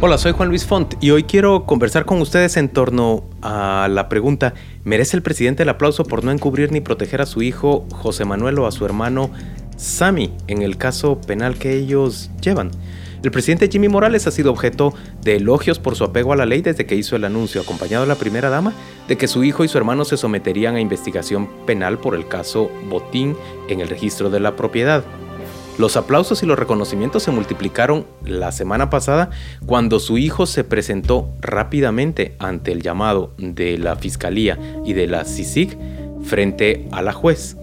Hola, soy Juan Luis Font y hoy quiero conversar con ustedes en torno a la pregunta, ¿merece el presidente el aplauso por no encubrir ni proteger a su hijo José Manuel o a su hermano Sammy en el caso penal que ellos llevan? El presidente Jimmy Morales ha sido objeto de elogios por su apego a la ley desde que hizo el anuncio, acompañado de la primera dama, de que su hijo y su hermano se someterían a investigación penal por el caso Botín en el registro de la propiedad. Los aplausos y los reconocimientos se multiplicaron la semana pasada cuando su hijo se presentó rápidamente ante el llamado de la Fiscalía y de la CICIG frente a la juez.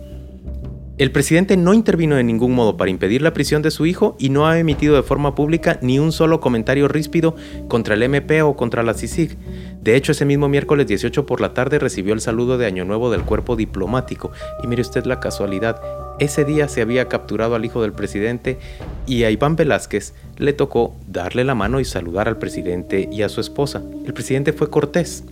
El presidente no intervino de ningún modo para impedir la prisión de su hijo y no ha emitido de forma pública ni un solo comentario ríspido contra el MP o contra la CICIG. De hecho, ese mismo miércoles 18 por la tarde recibió el saludo de Año Nuevo del cuerpo diplomático. Y mire usted la casualidad, ese día se había capturado al hijo del presidente y a Iván Velázquez le tocó darle la mano y saludar al presidente y a su esposa. El presidente fue cortés.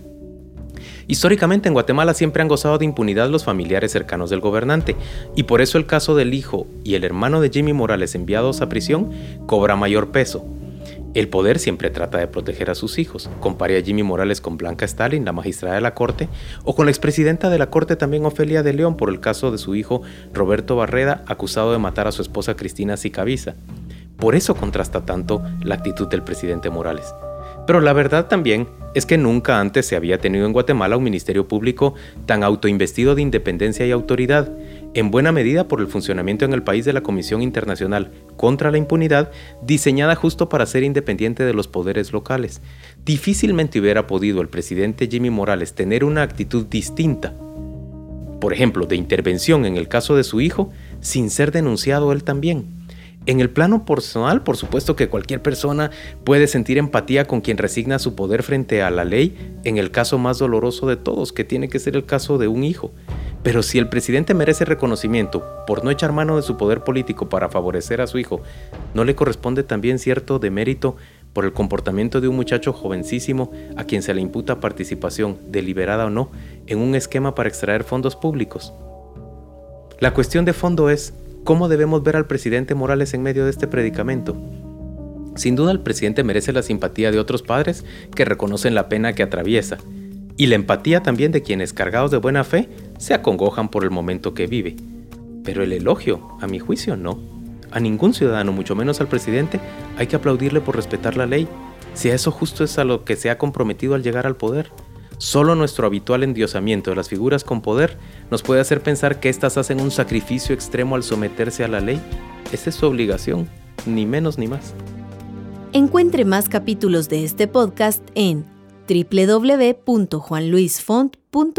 Históricamente en Guatemala siempre han gozado de impunidad los familiares cercanos del gobernante, y por eso el caso del hijo y el hermano de Jimmy Morales enviados a prisión cobra mayor peso. El poder siempre trata de proteger a sus hijos. Compare a Jimmy Morales con Blanca Stalin, la magistrada de la Corte, o con la expresidenta de la Corte también Ofelia de León por el caso de su hijo Roberto Barreda, acusado de matar a su esposa Cristina Sicaviza. Por eso contrasta tanto la actitud del presidente Morales. Pero la verdad también es que nunca antes se había tenido en Guatemala un ministerio público tan autoinvestido de independencia y autoridad, en buena medida por el funcionamiento en el país de la Comisión Internacional contra la Impunidad, diseñada justo para ser independiente de los poderes locales. Difícilmente hubiera podido el presidente Jimmy Morales tener una actitud distinta, por ejemplo, de intervención en el caso de su hijo, sin ser denunciado él también. En el plano personal, por supuesto que cualquier persona puede sentir empatía con quien resigna su poder frente a la ley en el caso más doloroso de todos, que tiene que ser el caso de un hijo. Pero si el presidente merece reconocimiento por no echar mano de su poder político para favorecer a su hijo, ¿no le corresponde también cierto demérito por el comportamiento de un muchacho jovencísimo a quien se le imputa participación, deliberada o no, en un esquema para extraer fondos públicos? La cuestión de fondo es, ¿Cómo debemos ver al presidente Morales en medio de este predicamento? Sin duda el presidente merece la simpatía de otros padres que reconocen la pena que atraviesa, y la empatía también de quienes cargados de buena fe se acongojan por el momento que vive. Pero el elogio, a mi juicio, no. A ningún ciudadano, mucho menos al presidente, hay que aplaudirle por respetar la ley, si a eso justo es a lo que se ha comprometido al llegar al poder. Solo nuestro habitual endiosamiento de las figuras con poder nos puede hacer pensar que éstas hacen un sacrificio extremo al someterse a la ley. Esa es su obligación, ni menos ni más. Encuentre más capítulos de este podcast en www.juanluisfont.com